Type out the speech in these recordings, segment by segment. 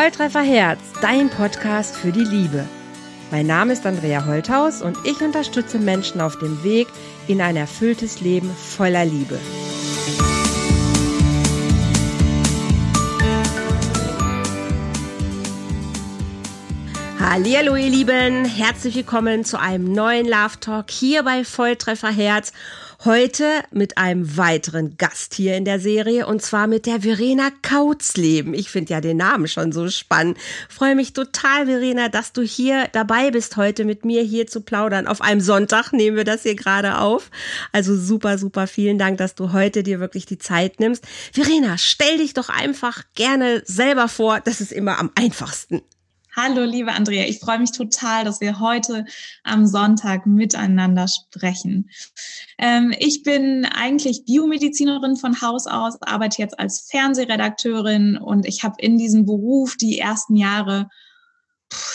Volltreffer Herz, dein Podcast für die Liebe. Mein Name ist Andrea Holthaus und ich unterstütze Menschen auf dem Weg in ein erfülltes Leben voller Liebe. Hallo ihr Lieben, herzlich willkommen zu einem neuen Love Talk hier bei Volltreffer Herz. Heute mit einem weiteren Gast hier in der Serie und zwar mit der Verena Kautzleben. Ich finde ja den Namen schon so spannend. Freue mich total, Verena, dass du hier dabei bist, heute mit mir hier zu plaudern. Auf einem Sonntag nehmen wir das hier gerade auf. Also super, super vielen Dank, dass du heute dir wirklich die Zeit nimmst. Verena, stell dich doch einfach gerne selber vor. Das ist immer am einfachsten. Hallo, liebe Andrea. Ich freue mich total, dass wir heute am Sonntag miteinander sprechen. Ähm, ich bin eigentlich Biomedizinerin von Haus aus, arbeite jetzt als Fernsehredakteurin und ich habe in diesem Beruf die ersten Jahre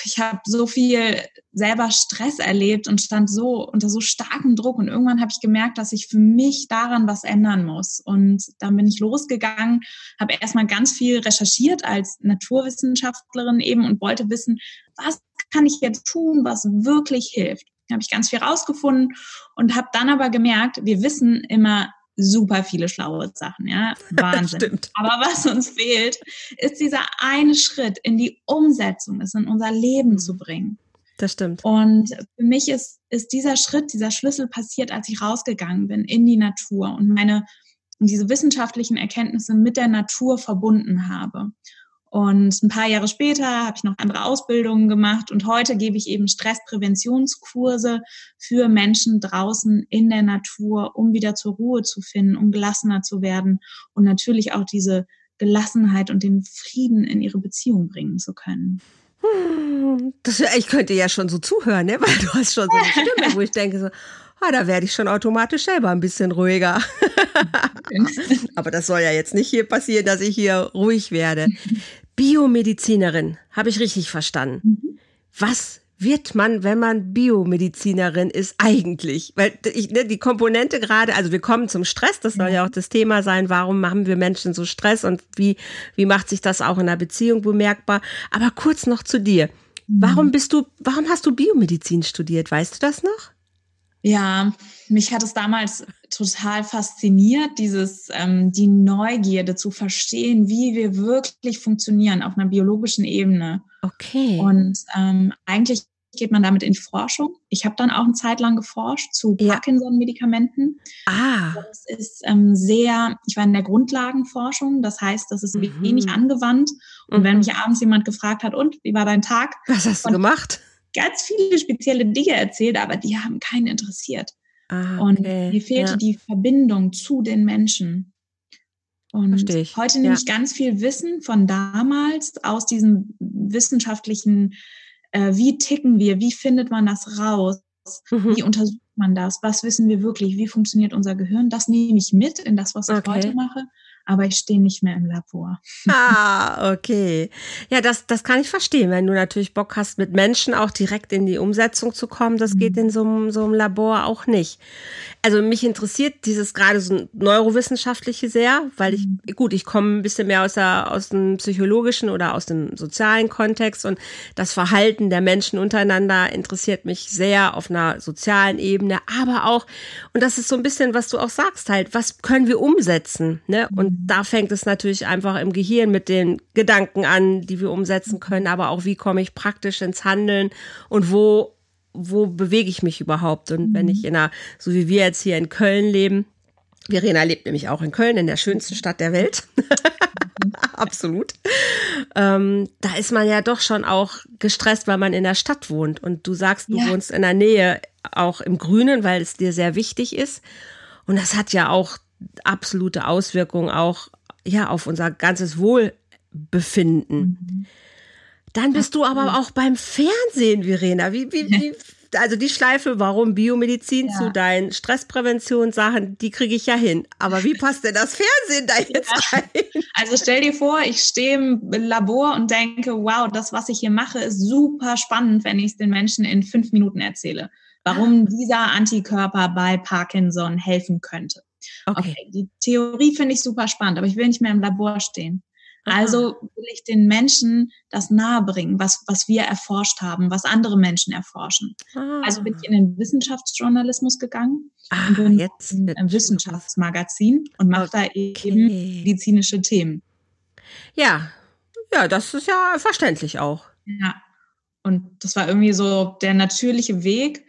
ich habe so viel selber Stress erlebt und stand so unter so starkem Druck und irgendwann habe ich gemerkt, dass ich für mich daran was ändern muss und dann bin ich losgegangen, habe erstmal ganz viel recherchiert als Naturwissenschaftlerin eben und wollte wissen, was kann ich jetzt tun, was wirklich hilft. Da habe ich ganz viel rausgefunden und habe dann aber gemerkt, wir wissen immer super viele schlaue Sachen, ja, Wahnsinn. Aber was uns fehlt, ist dieser eine Schritt in die Umsetzung, es in unser Leben zu bringen. Das stimmt. Und für mich ist, ist dieser Schritt, dieser Schlüssel passiert, als ich rausgegangen bin in die Natur und meine, diese wissenschaftlichen Erkenntnisse mit der Natur verbunden habe. Und ein paar Jahre später habe ich noch andere Ausbildungen gemacht und heute gebe ich eben Stresspräventionskurse für Menschen draußen in der Natur, um wieder zur Ruhe zu finden, um gelassener zu werden und natürlich auch diese Gelassenheit und den Frieden in ihre Beziehung bringen zu können. Das, ich könnte ja schon so zuhören, ne? weil du hast schon so eine Stimme, wo ich denke so, ah, da werde ich schon automatisch selber ein bisschen ruhiger. Aber das soll ja jetzt nicht hier passieren, dass ich hier ruhig werde. Biomedizinerin, habe ich richtig verstanden. Mhm. Was wird man, wenn man Biomedizinerin ist, eigentlich? Weil ich, ne, die Komponente gerade, also wir kommen zum Stress, das soll ja. auch das Thema sein, warum machen wir Menschen so Stress und wie, wie macht sich das auch in der Beziehung bemerkbar? Aber kurz noch zu dir. Mhm. Warum bist du, warum hast du Biomedizin studiert? Weißt du das noch? Ja, mich hat es damals total fasziniert, dieses ähm, die Neugierde zu verstehen, wie wir wirklich funktionieren auf einer biologischen Ebene. Okay. Und ähm, eigentlich geht man damit in die Forschung. Ich habe dann auch eine Zeit lang geforscht zu Parkinson-Medikamenten. Ah. Das ist ähm, sehr, ich war in der Grundlagenforschung, das heißt, das ist mhm. wenig angewandt. Und mhm. wenn mich abends jemand gefragt hat, und wie war dein Tag? Was hast du gemacht? ganz viele spezielle Dinge erzählt, aber die haben keinen interessiert. Ah, okay. Und mir fehlte ja. die Verbindung zu den Menschen. Und heute nehme ja. ich ganz viel Wissen von damals aus diesem wissenschaftlichen, äh, wie ticken wir, wie findet man das raus, mhm. wie untersucht man das, was wissen wir wirklich, wie funktioniert unser Gehirn, das nehme ich mit in das, was ich okay. heute mache aber ich stehe nicht mehr im Labor. Ah, okay. Ja, das, das kann ich verstehen, wenn du natürlich Bock hast, mit Menschen auch direkt in die Umsetzung zu kommen. Das mhm. geht in so einem, so einem Labor auch nicht. Also mich interessiert dieses gerade so neurowissenschaftliche sehr, weil ich, mhm. gut, ich komme ein bisschen mehr aus, der, aus dem psychologischen oder aus dem sozialen Kontext und das Verhalten der Menschen untereinander interessiert mich sehr auf einer sozialen Ebene, aber auch, und das ist so ein bisschen, was du auch sagst halt, was können wir umsetzen, ne? Und da fängt es natürlich einfach im Gehirn mit den Gedanken an, die wir umsetzen können, aber auch wie komme ich praktisch ins Handeln und wo, wo bewege ich mich überhaupt? Und mhm. wenn ich in einer, so wie wir jetzt hier in Köln leben, Verena lebt nämlich auch in Köln, in der schönsten Stadt der Welt. Absolut. Ähm, da ist man ja doch schon auch gestresst, weil man in der Stadt wohnt. Und du sagst, du ja. wohnst in der Nähe, auch im Grünen, weil es dir sehr wichtig ist. Und das hat ja auch absolute Auswirkung auch ja auf unser ganzes Wohlbefinden. Mhm. Dann bist du aber auch beim Fernsehen, Verena. Wie, wie, wie, also die Schleife, warum Biomedizin ja. zu deinen Stresspräventionssachen, die kriege ich ja hin. Aber wie passt denn das Fernsehen da jetzt ja. rein? Also stell dir vor, ich stehe im Labor und denke, wow, das, was ich hier mache, ist super spannend, wenn ich es den Menschen in fünf Minuten erzähle. Warum dieser Antikörper bei Parkinson helfen könnte. Okay. okay. Die Theorie finde ich super spannend, aber ich will nicht mehr im Labor stehen. Also will ich den Menschen das nahebringen, was, was wir erforscht haben, was andere Menschen erforschen. Ah. Also bin ich in den Wissenschaftsjournalismus gegangen ah, und bin jetzt im Wissenschaftsmagazin und mache okay. da eben medizinische Themen. Ja, ja, das ist ja verständlich auch. Ja, und das war irgendwie so der natürliche Weg.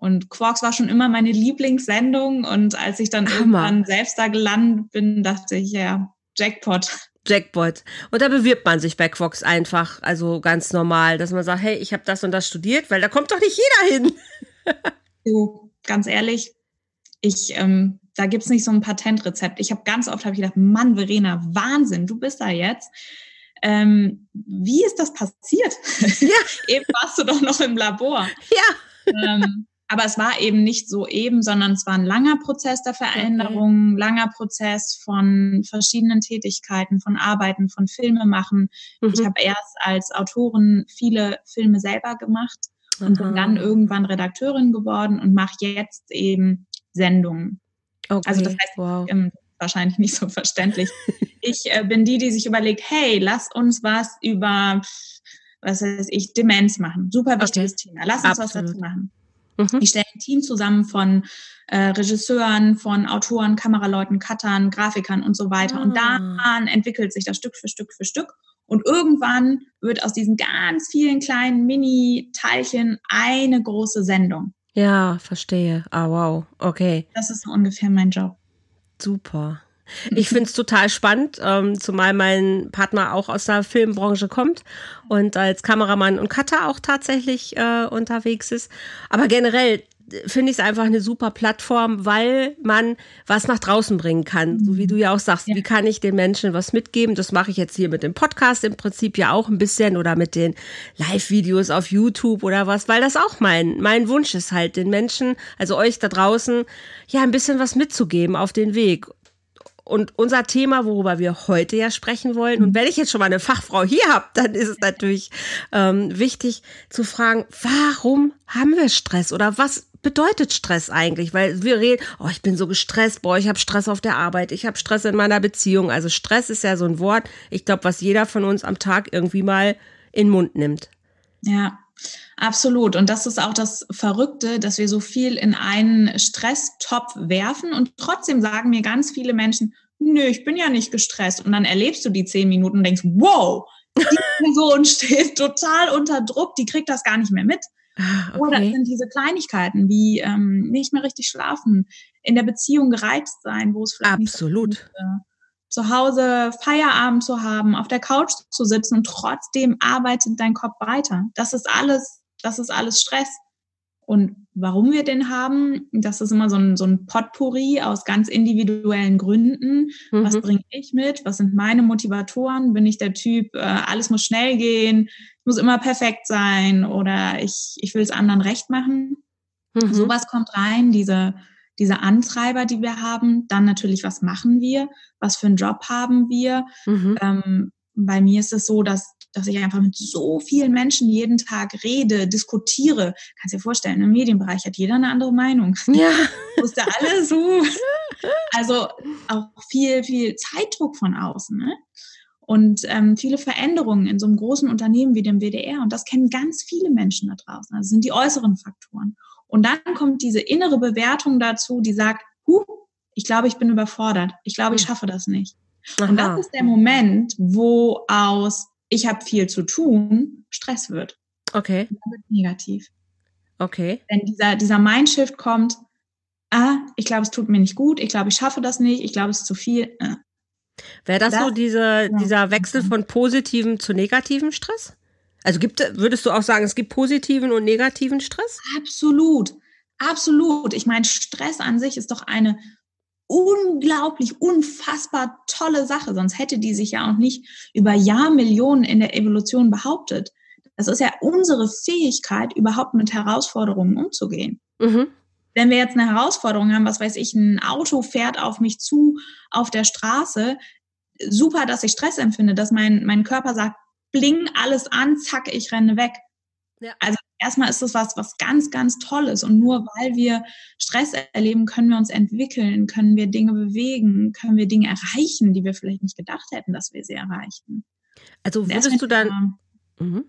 Und Quarks war schon immer meine Lieblingssendung. Und als ich dann Hammer. irgendwann selbst da gelandet bin, dachte ich, ja, Jackpot. Jackpot. Und da bewirbt man sich bei Quox einfach, also ganz normal, dass man sagt, hey, ich habe das und das studiert, weil da kommt doch nicht jeder hin. du, ganz ehrlich, ich, ähm, da gibt's nicht so ein Patentrezept. Ich habe ganz oft hab ich gedacht, Mann, Verena, Wahnsinn, du bist da jetzt. Ähm, wie ist das passiert? Ja. Eben warst du doch noch im Labor. Ja. Ähm, aber es war eben nicht so eben, sondern es war ein langer Prozess der Veränderung, okay. langer Prozess von verschiedenen Tätigkeiten, von Arbeiten, von Filme machen. Mhm. Ich habe erst als Autorin viele Filme selber gemacht und bin dann irgendwann Redakteurin geworden und mache jetzt eben Sendungen. Okay. Also das heißt, wow. ähm, wahrscheinlich nicht so verständlich. ich äh, bin die, die sich überlegt, hey, lass uns was über, was weiß ich, Demenz machen. Super wichtiges okay. Thema. Lass uns Absolut. was dazu machen. Mhm. Ich stelle ein Team zusammen von äh, Regisseuren, von Autoren, Kameraleuten, Cuttern, Grafikern und so weiter. Ah. Und dann entwickelt sich das Stück für Stück für Stück. Und irgendwann wird aus diesen ganz vielen kleinen Mini-Teilchen eine große Sendung. Ja, verstehe. Ah, wow. Okay. Das ist so ungefähr mein Job. Super. Ich finde es total spannend, ähm, zumal mein Partner auch aus der Filmbranche kommt und als Kameramann und Cutter auch tatsächlich äh, unterwegs ist. Aber generell finde ich es einfach eine super Plattform, weil man was nach draußen bringen kann. So wie du ja auch sagst, ja. wie kann ich den Menschen was mitgeben? Das mache ich jetzt hier mit dem Podcast im Prinzip ja auch ein bisschen oder mit den Live-Videos auf YouTube oder was, weil das auch mein, mein Wunsch ist halt, den Menschen, also euch da draußen, ja, ein bisschen was mitzugeben auf den Weg. Und unser Thema, worüber wir heute ja sprechen wollen, und wenn ich jetzt schon mal eine Fachfrau hier habe, dann ist es natürlich ähm, wichtig zu fragen, warum haben wir Stress oder was bedeutet Stress eigentlich? Weil wir reden, oh, ich bin so gestresst, boah, ich habe Stress auf der Arbeit, ich habe Stress in meiner Beziehung. Also Stress ist ja so ein Wort, ich glaube, was jeder von uns am Tag irgendwie mal in den Mund nimmt. Ja, Absolut. Und das ist auch das Verrückte, dass wir so viel in einen Stresstopf werfen und trotzdem sagen mir ganz viele Menschen, nö, ich bin ja nicht gestresst. Und dann erlebst du die zehn Minuten und denkst, wow, die Person steht total unter Druck, die kriegt das gar nicht mehr mit. Ah, okay. Oder es sind diese Kleinigkeiten wie ähm, nicht mehr richtig schlafen, in der Beziehung gereizt sein, wo es vielleicht Absolut. nicht so zu Hause Feierabend zu haben, auf der Couch zu sitzen und trotzdem arbeitet dein Kopf weiter. Das ist alles das ist alles Stress. Und warum wir den haben, das ist immer so ein, so ein Potpourri aus ganz individuellen Gründen. Mhm. Was bringe ich mit? Was sind meine Motivatoren? Bin ich der Typ, äh, alles muss schnell gehen, muss immer perfekt sein oder ich, ich will es anderen recht machen? Mhm. Sowas kommt rein, diese, diese Antreiber, die wir haben. Dann natürlich, was machen wir? Was für einen Job haben wir? Mhm. Ähm, bei mir ist es so, dass dass ich einfach mit so vielen Menschen jeden Tag rede, diskutiere. Kannst dir vorstellen, im Medienbereich hat jeder eine andere Meinung. Ja. Wusste alles so. Also auch viel, viel Zeitdruck von außen. Ne? Und ähm, viele Veränderungen in so einem großen Unternehmen wie dem WDR. Und das kennen ganz viele Menschen da draußen. Also sind die äußeren Faktoren. Und dann kommt diese innere Bewertung dazu, die sagt, huh, ich glaube, ich bin überfordert. Ich glaube, ich hm. schaffe das nicht. Aha. Und das ist der Moment, wo aus ich habe viel zu tun, Stress wird. Okay. Dann wird negativ. Okay. Wenn dieser, dieser Mindshift kommt, ah, ich glaube, es tut mir nicht gut, ich glaube, ich schaffe das nicht, ich glaube, es ist zu viel. Äh. Wäre das, das, so diese, ja. dieser Wechsel von positivem zu negativem Stress? Also gibt, würdest du auch sagen, es gibt positiven und negativen Stress? Absolut. Absolut. Ich meine, Stress an sich ist doch eine unglaublich, unfassbar tolle Sache. Sonst hätte die sich ja auch nicht über Jahrmillionen in der Evolution behauptet. Das ist ja unsere Fähigkeit, überhaupt mit Herausforderungen umzugehen. Mhm. Wenn wir jetzt eine Herausforderung haben, was weiß ich, ein Auto fährt auf mich zu auf der Straße, super, dass ich Stress empfinde, dass mein, mein Körper sagt, bling alles an, zack, ich renne weg. Ja. Also erstmal ist das was, was ganz, ganz Tolles. Und nur weil wir Stress erleben, können wir uns entwickeln, können wir Dinge bewegen, können wir Dinge erreichen, die wir vielleicht nicht gedacht hätten, dass wir sie erreichen. Also würdest du dann, mhm.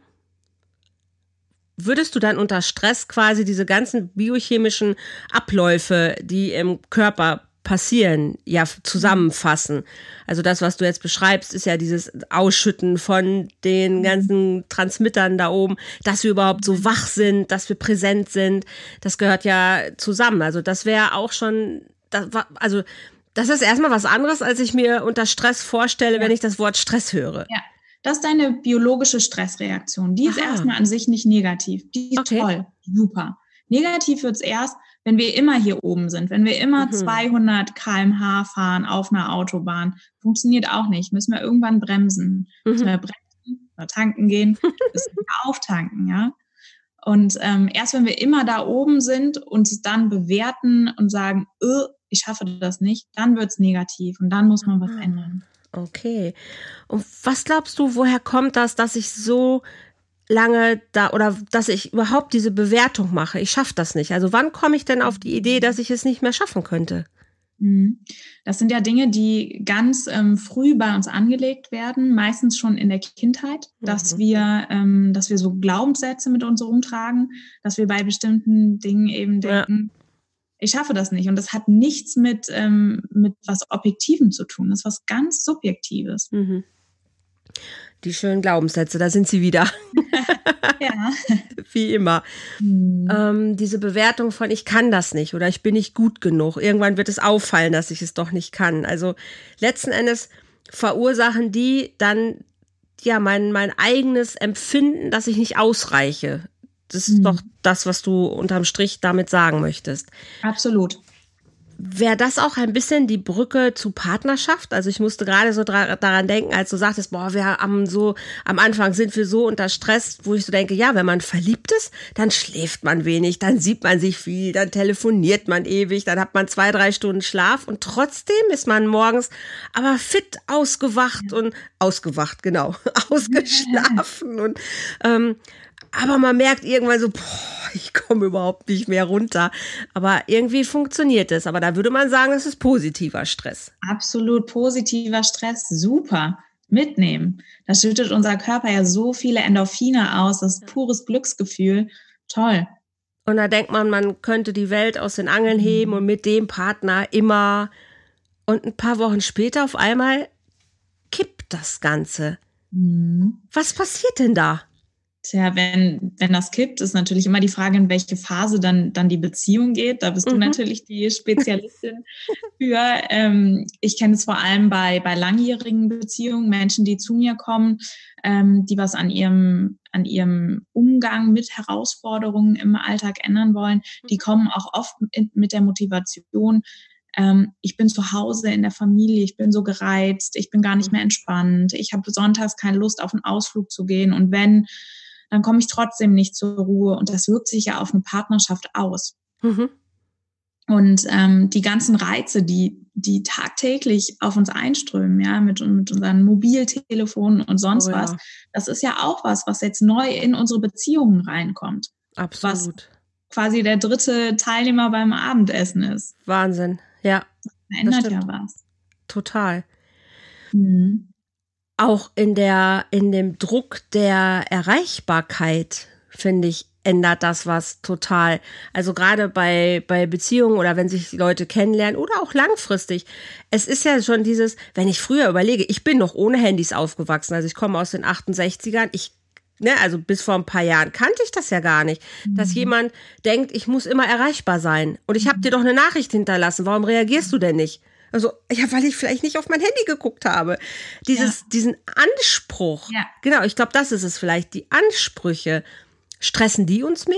würdest du dann unter Stress quasi diese ganzen biochemischen Abläufe, die im Körper passieren, ja zusammenfassen. Also das, was du jetzt beschreibst, ist ja dieses Ausschütten von den mhm. ganzen Transmittern da oben, dass wir überhaupt so wach sind, dass wir präsent sind. Das gehört ja zusammen. Also das wäre auch schon, das war, also das ist erstmal was anderes, als ich mir unter Stress vorstelle, ja. wenn ich das Wort Stress höre. Ja. Das ist deine biologische Stressreaktion. Die ist Aha. erstmal an sich nicht negativ. Die ist okay. toll, super. Negativ wird's erst, wenn wir immer hier oben sind, wenn wir immer mhm. 200 kmh fahren auf einer Autobahn, funktioniert auch nicht. Müssen wir irgendwann bremsen. Mhm. Müssen wir bremsen oder tanken gehen, müssen wir auftanken, ja. Und ähm, erst wenn wir immer da oben sind und dann bewerten und sagen, öh, ich schaffe das nicht, dann wird's negativ und dann muss man was ah. ändern. Okay. Und was glaubst du, woher kommt das, dass ich so lange da oder dass ich überhaupt diese Bewertung mache. Ich schaffe das nicht. Also wann komme ich denn auf die Idee, dass ich es nicht mehr schaffen könnte? Mhm. Das sind ja Dinge, die ganz ähm, früh bei uns angelegt werden, meistens schon in der Kindheit, dass mhm. wir, ähm, dass wir so Glaubenssätze mit uns rumtragen, dass wir bei bestimmten Dingen eben denken, ja. ich schaffe das nicht. Und das hat nichts mit, ähm, mit was Objektivem zu tun. Das ist was ganz Subjektives. Mhm. Die schönen Glaubenssätze, da sind sie wieder. ja. Wie immer. Mhm. Ähm, diese Bewertung von ich kann das nicht oder ich bin nicht gut genug. Irgendwann wird es auffallen, dass ich es doch nicht kann. Also letzten Endes verursachen die dann ja mein, mein eigenes Empfinden, dass ich nicht ausreiche. Das ist mhm. doch das, was du unterm Strich damit sagen möchtest. Absolut. Wäre das auch ein bisschen die Brücke zu Partnerschaft? Also ich musste gerade so daran denken, als du sagtest, boah, wir haben so, am Anfang sind wir so unter Stress, wo ich so denke, ja, wenn man verliebt ist, dann schläft man wenig, dann sieht man sich viel, dann telefoniert man ewig, dann hat man zwei, drei Stunden Schlaf und trotzdem ist man morgens aber fit ausgewacht und ausgewacht, genau, ausgeschlafen und ähm, aber man merkt irgendwann so, boah, ich komme überhaupt nicht mehr runter. Aber irgendwie funktioniert es. Aber da würde man sagen, es ist positiver Stress. Absolut positiver Stress, super. Mitnehmen. Da schüttet unser Körper ja so viele Endorphine aus, das ist pures Glücksgefühl. Toll. Und da denkt man, man könnte die Welt aus den Angeln mhm. heben und mit dem Partner immer. Und ein paar Wochen später auf einmal kippt das Ganze. Mhm. Was passiert denn da? Tja, wenn, wenn das kippt, ist natürlich immer die Frage, in welche Phase dann, dann die Beziehung geht. Da bist mhm. du natürlich die Spezialistin für. Ähm, ich kenne es vor allem bei, bei langjährigen Beziehungen, Menschen, die zu mir kommen, ähm, die was an ihrem, an ihrem Umgang mit Herausforderungen im Alltag ändern wollen. Die mhm. kommen auch oft mit, der Motivation, ähm, ich bin zu Hause in der Familie, ich bin so gereizt, ich bin gar nicht mhm. mehr entspannt, ich habe sonntags keine Lust auf einen Ausflug zu gehen und wenn dann komme ich trotzdem nicht zur Ruhe. Und das wirkt sich ja auf eine Partnerschaft aus. Mhm. Und ähm, die ganzen Reize, die, die tagtäglich auf uns einströmen, ja, mit, mit unseren Mobiltelefonen und sonst oh, ja. was, das ist ja auch was, was jetzt neu in unsere Beziehungen reinkommt. Absolut. Was quasi der dritte Teilnehmer beim Abendessen ist. Wahnsinn, ja. Das verändert ja was. Total. Mhm auch in der, in dem Druck der Erreichbarkeit, finde ich, ändert das was total. Also gerade bei, bei Beziehungen oder wenn sich Leute kennenlernen oder auch langfristig. Es ist ja schon dieses, wenn ich früher überlege, ich bin noch ohne Handys aufgewachsen. Also ich komme aus den 68ern. Ich Ne, also bis vor ein paar Jahren kannte ich das ja gar nicht, mhm. dass jemand denkt, ich muss immer erreichbar sein. Und ich habe dir doch eine Nachricht hinterlassen. Warum reagierst du denn nicht? Also, ja, weil ich vielleicht nicht auf mein Handy geguckt habe. Dieses, ja. diesen Anspruch. Ja. Genau, ich glaube, das ist es vielleicht. Die Ansprüche. Stressen die uns mehr?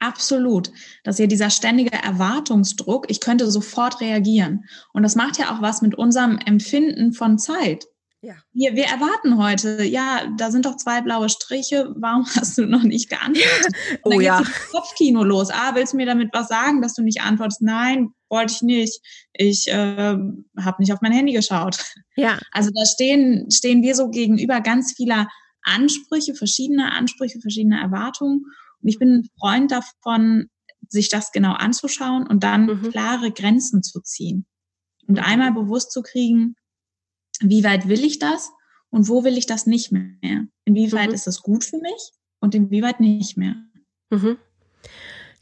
Absolut. Das ist ja dieser ständige Erwartungsdruck. Ich könnte sofort reagieren. Und das macht ja auch was mit unserem Empfinden von Zeit. Ja. Wir, wir erwarten heute, ja, da sind doch zwei blaue Striche, warum hast du noch nicht geantwortet? Und oh ja. Kopfkino los. Ah, willst du mir damit was sagen, dass du nicht antwortest? Nein, wollte ich nicht. Ich äh, habe nicht auf mein Handy geschaut. Ja. Also da stehen, stehen wir so gegenüber ganz vieler Ansprüche, verschiedene Ansprüche, verschiedene Erwartungen. Und ich bin ein Freund davon, sich das genau anzuschauen und dann mhm. klare Grenzen zu ziehen. Und einmal bewusst zu kriegen, wie weit will ich das und wo will ich das nicht mehr? Inwieweit mhm. ist es gut für mich und inwieweit nicht mehr? Mhm.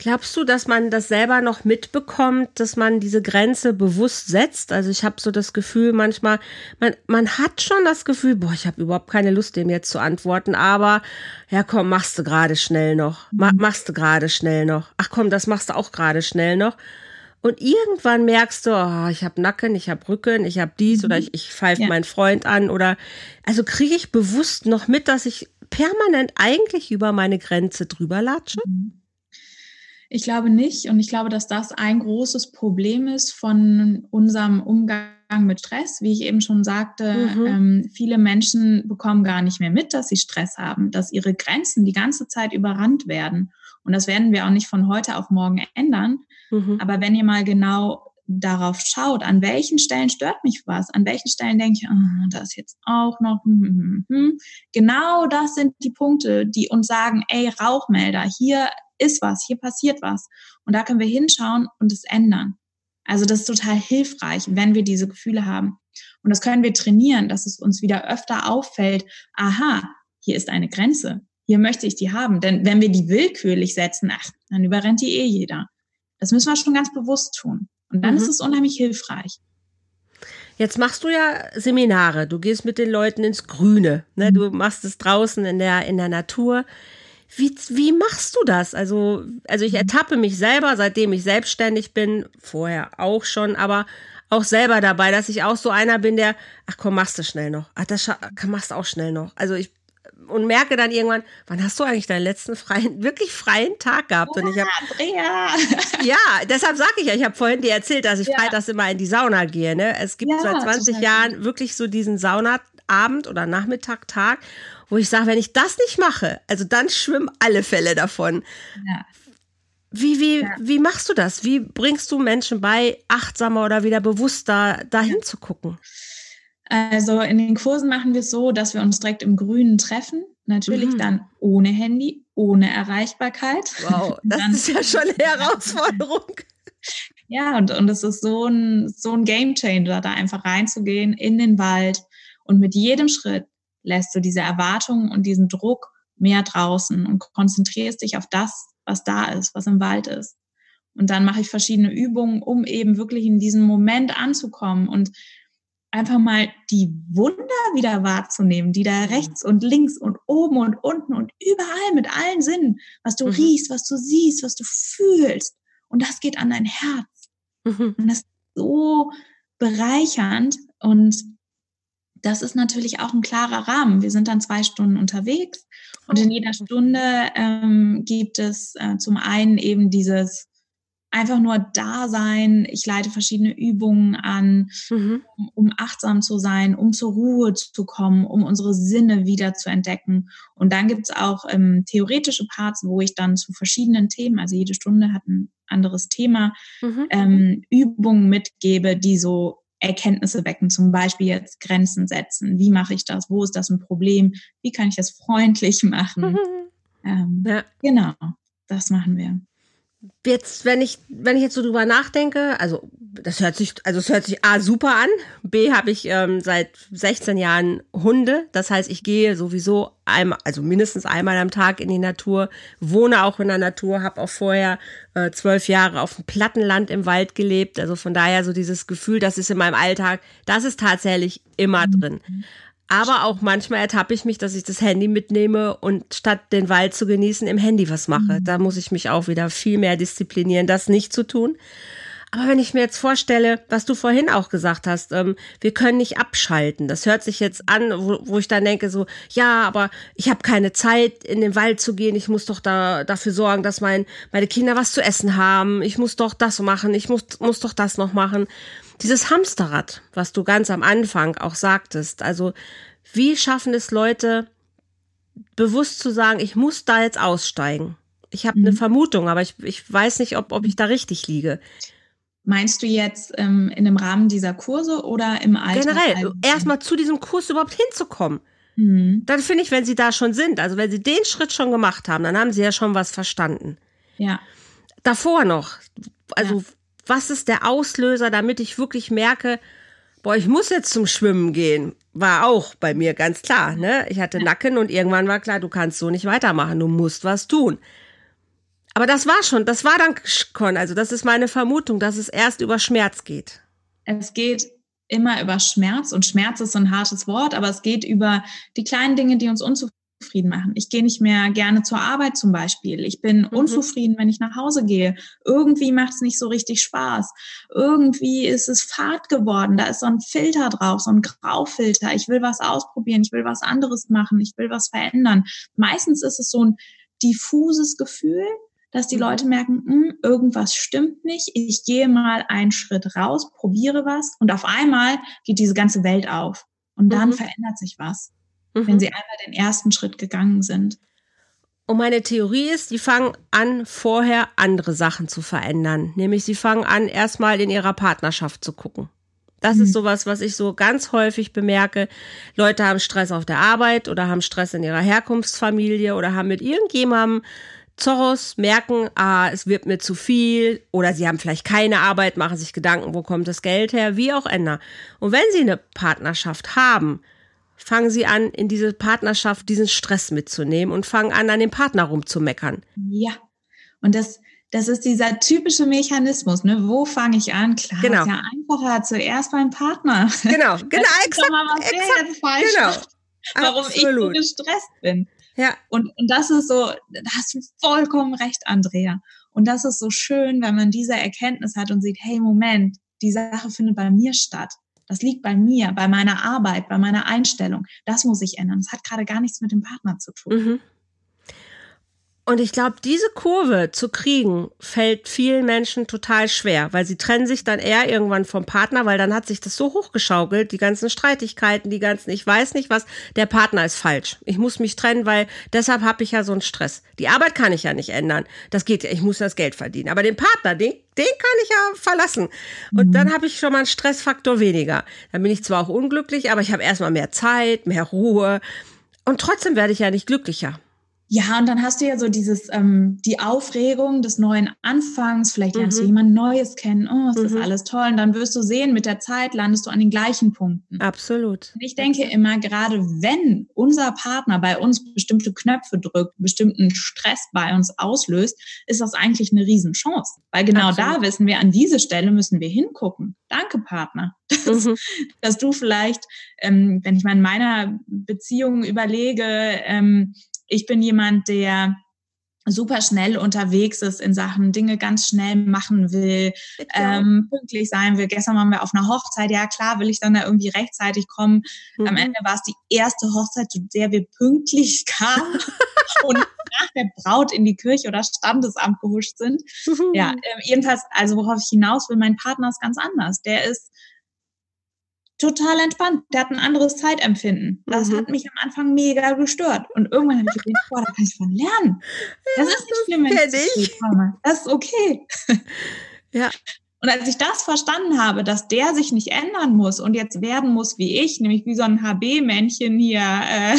Glaubst du, dass man das selber noch mitbekommt, dass man diese Grenze bewusst setzt? Also ich habe so das Gefühl, manchmal, man, man hat schon das Gefühl, boah, ich habe überhaupt keine Lust, dem jetzt zu antworten, aber ja komm, machst du gerade schnell noch. Ma mhm. machst du gerade schnell noch. Ach komm, das machst du auch gerade schnell noch. Und irgendwann merkst du, oh, ich habe Nacken, ich habe Rücken, ich habe dies mhm. oder ich, ich pfeife ja. meinen Freund an oder also kriege ich bewusst noch mit, dass ich permanent eigentlich über meine Grenze drüber latsche? Mhm. Ich glaube nicht. Und ich glaube, dass das ein großes Problem ist von unserem Umgang mit Stress. Wie ich eben schon sagte, mhm. ähm, viele Menschen bekommen gar nicht mehr mit, dass sie Stress haben, dass ihre Grenzen die ganze Zeit überrannt werden. Und das werden wir auch nicht von heute auf morgen ändern. Mhm. Aber wenn ihr mal genau darauf schaut, an welchen Stellen stört mich was, an welchen Stellen denke ich, oh, das jetzt auch noch. Hm, hm, hm, hm. Genau das sind die Punkte, die uns sagen, ey, Rauchmelder, hier ist was, hier passiert was. Und da können wir hinschauen und es ändern. Also das ist total hilfreich, wenn wir diese Gefühle haben. Und das können wir trainieren, dass es uns wieder öfter auffällt, aha, hier ist eine Grenze. Hier möchte ich die haben. Denn wenn wir die willkürlich setzen, ach, dann überrennt die eh jeder. Das müssen wir schon ganz bewusst tun. Und dann mhm. ist es unheimlich hilfreich. Jetzt machst du ja Seminare. Du gehst mit den Leuten ins Grüne. Ne? Mhm. Du machst es draußen in der, in der Natur. Wie, wie machst du das? Also, also ich ertappe mich selber, seitdem ich selbstständig bin, vorher auch schon, aber auch selber dabei, dass ich auch so einer bin, der, ach komm, machst du schnell noch. Ach, das machst du auch schnell noch. Also ich und merke dann irgendwann, wann hast du eigentlich deinen letzten freien, wirklich freien Tag gehabt? Ja, und ich hab, ja, deshalb sage ich ja, ich habe vorhin dir erzählt, dass ich ja. freitags immer in die Sauna gehe. Ne? Es gibt ja, seit 20 Jahren wirklich so diesen Saunaabend oder Nachmittag, Tag wo ich sage, wenn ich das nicht mache, also dann schwimmen alle Fälle davon. Ja. Wie, wie, ja. wie machst du das? Wie bringst du Menschen bei, achtsamer oder wieder bewusster dahin ja. zu gucken? Also in den Kursen machen wir es so, dass wir uns direkt im Grünen treffen. Natürlich mhm. dann ohne Handy, ohne Erreichbarkeit. Wow, das ist ja schon eine Herausforderung. Ja, und, und es ist so ein, so ein Game Changer, da einfach reinzugehen in den Wald und mit jedem Schritt lässt du diese Erwartungen und diesen Druck mehr draußen und konzentrierst dich auf das, was da ist, was im Wald ist. Und dann mache ich verschiedene Übungen, um eben wirklich in diesem Moment anzukommen und einfach mal die Wunder wieder wahrzunehmen, die da rechts und links und oben und unten und überall mit allen Sinnen, was du mhm. riechst, was du siehst, was du fühlst. Und das geht an dein Herz. Mhm. Und das ist so bereichernd und das ist natürlich auch ein klarer Rahmen. Wir sind dann zwei Stunden unterwegs und in jeder Stunde ähm, gibt es äh, zum einen eben dieses einfach nur da sein. Ich leite verschiedene Übungen an, mhm. um, um, achtsam zu sein, um zur Ruhe zu kommen, um unsere Sinne wieder zu entdecken. Und dann gibt es auch ähm, theoretische Parts, wo ich dann zu verschiedenen Themen, also jede Stunde hat ein anderes Thema, mhm. ähm, Übungen mitgebe, die so Erkenntnisse wecken, zum Beispiel jetzt Grenzen setzen. Wie mache ich das? Wo ist das ein Problem? Wie kann ich das freundlich machen? ähm, ja. Genau, das machen wir jetzt, wenn ich, wenn ich jetzt so drüber nachdenke, also das hört sich, also es hört sich A super an. B habe ich ähm, seit 16 Jahren Hunde. Das heißt, ich gehe sowieso einmal, also mindestens einmal am Tag in die Natur, wohne auch in der Natur, habe auch vorher äh, zwölf Jahre auf dem Plattenland im Wald gelebt. Also von daher so dieses Gefühl, das ist in meinem Alltag, das ist tatsächlich immer drin. Mhm. Aber auch manchmal ertappe ich mich, dass ich das Handy mitnehme und statt den Wald zu genießen, im Handy was mache. Mhm. Da muss ich mich auch wieder viel mehr disziplinieren, das nicht zu tun. Aber wenn ich mir jetzt vorstelle, was du vorhin auch gesagt hast, ähm, wir können nicht abschalten. Das hört sich jetzt an, wo, wo ich dann denke so, ja, aber ich habe keine Zeit, in den Wald zu gehen. Ich muss doch da dafür sorgen, dass mein, meine Kinder was zu essen haben. Ich muss doch das machen. Ich muss, muss doch das noch machen. Dieses Hamsterrad, was du ganz am Anfang auch sagtest, also wie schaffen es Leute, bewusst zu sagen, ich muss da jetzt aussteigen? Ich habe mhm. eine Vermutung, aber ich, ich weiß nicht, ob, ob ich da richtig liege. Meinst du jetzt ähm, in dem Rahmen dieser Kurse oder im Alltag? Generell, erstmal zu diesem Kurs überhaupt hinzukommen. Mhm. Dann finde ich, wenn sie da schon sind, also wenn sie den Schritt schon gemacht haben, dann haben sie ja schon was verstanden. Ja. Davor noch, also ja. Was ist der Auslöser, damit ich wirklich merke, boah, ich muss jetzt zum Schwimmen gehen. War auch bei mir ganz klar, ne? Ich hatte Nacken und irgendwann war klar, du kannst so nicht weitermachen, du musst was tun. Aber das war schon, das war dann Con, also das ist meine Vermutung, dass es erst über Schmerz geht. Es geht immer über Schmerz und Schmerz ist ein hartes Wort, aber es geht über die kleinen Dinge, die uns unzufrieden unzufrieden machen. Ich gehe nicht mehr gerne zur Arbeit zum Beispiel. Ich bin mhm. unzufrieden, wenn ich nach Hause gehe. Irgendwie macht es nicht so richtig Spaß. Irgendwie ist es fad geworden. Da ist so ein Filter drauf, so ein Graufilter. Ich will was ausprobieren. Ich will was anderes machen. Ich will was verändern. Meistens ist es so ein diffuses Gefühl, dass die mhm. Leute merken, hm, irgendwas stimmt nicht. Ich gehe mal einen Schritt raus, probiere was und auf einmal geht diese ganze Welt auf. Und dann mhm. verändert sich was mhm. wenn sie einmal den ersten Schritt gegangen sind. Und meine Theorie ist, die fangen an, vorher andere Sachen zu verändern. Nämlich sie fangen an, erstmal in ihrer Partnerschaft zu gucken. Das mhm. ist sowas, was ich so ganz häufig bemerke. Leute haben Stress auf der Arbeit oder haben Stress in ihrer Herkunftsfamilie oder haben mit irgendjemandem Zorros, merken, ah, es wird mir zu viel oder sie haben vielleicht keine Arbeit, machen sich Gedanken, wo kommt das Geld her, wie auch immer. Und wenn sie eine Partnerschaft haben, fangen sie an, in diese Partnerschaft diesen Stress mitzunehmen und fangen an, an dem Partner rumzumeckern. Ja. Und das, das ist dieser typische Mechanismus, ne? Wo fange ich an? Klar, genau. ist ja einfacher zuerst beim Partner. Genau, genau, exakt, mal, was exakt, falsch genau. Warum Absolut. ich so gestresst bin. Ja. Und, und das ist so, da hast du vollkommen recht, Andrea. Und das ist so schön, wenn man diese Erkenntnis hat und sieht, hey, Moment, die Sache findet bei mir statt. Das liegt bei mir, bei meiner Arbeit, bei meiner Einstellung. Das muss ich ändern. Das hat gerade gar nichts mit dem Partner zu tun. Mhm. Und ich glaube, diese Kurve zu kriegen, fällt vielen Menschen total schwer, weil sie trennen sich dann eher irgendwann vom Partner, weil dann hat sich das so hochgeschaukelt, die ganzen Streitigkeiten, die ganzen, ich weiß nicht was, der Partner ist falsch. Ich muss mich trennen, weil deshalb habe ich ja so einen Stress. Die Arbeit kann ich ja nicht ändern. Das geht ja, ich muss das Geld verdienen. Aber den Partner, den, den kann ich ja verlassen. Und mhm. dann habe ich schon mal einen Stressfaktor weniger. Dann bin ich zwar auch unglücklich, aber ich habe erstmal mehr Zeit, mehr Ruhe. Und trotzdem werde ich ja nicht glücklicher. Ja, und dann hast du ja so dieses, ähm, die Aufregung des neuen Anfangs, vielleicht lernst mhm. du jemand Neues kennen, oh, ist mhm. das alles toll. Und dann wirst du sehen, mit der Zeit landest du an den gleichen Punkten. Absolut. Und ich denke immer, gerade wenn unser Partner bei uns bestimmte Knöpfe drückt, bestimmten Stress bei uns auslöst, ist das eigentlich eine Riesenchance. Weil genau Absolut. da wissen wir, an diese Stelle müssen wir hingucken. Danke, Partner. Dass, mhm. dass du vielleicht, ähm, wenn ich mal in meiner Beziehung überlege, ähm, ich bin jemand, der super schnell unterwegs ist in Sachen Dinge ganz schnell machen will, ähm, pünktlich sein will. Gestern waren wir auf einer Hochzeit. Ja, klar, will ich dann da irgendwie rechtzeitig kommen. Mhm. Am Ende war es die erste Hochzeit, zu der wir pünktlich kamen und nach der Braut in die Kirche oder Standesamt gehuscht sind. Mhm. Ja, äh, jedenfalls, also worauf ich hinaus will, mein Partner ist ganz anders. Der ist total entspannt. Der hat ein anderes Zeitempfinden. Das mhm. hat mich am Anfang mega gestört. Und irgendwann habe ich gedacht, boah, da kann ich von lernen. Das ja, ist nicht schlimm, wenn ich, ich. Das ist okay. Ja. Und als ich das verstanden habe, dass der sich nicht ändern muss und jetzt werden muss wie ich, nämlich wie so ein HB-Männchen hier, äh,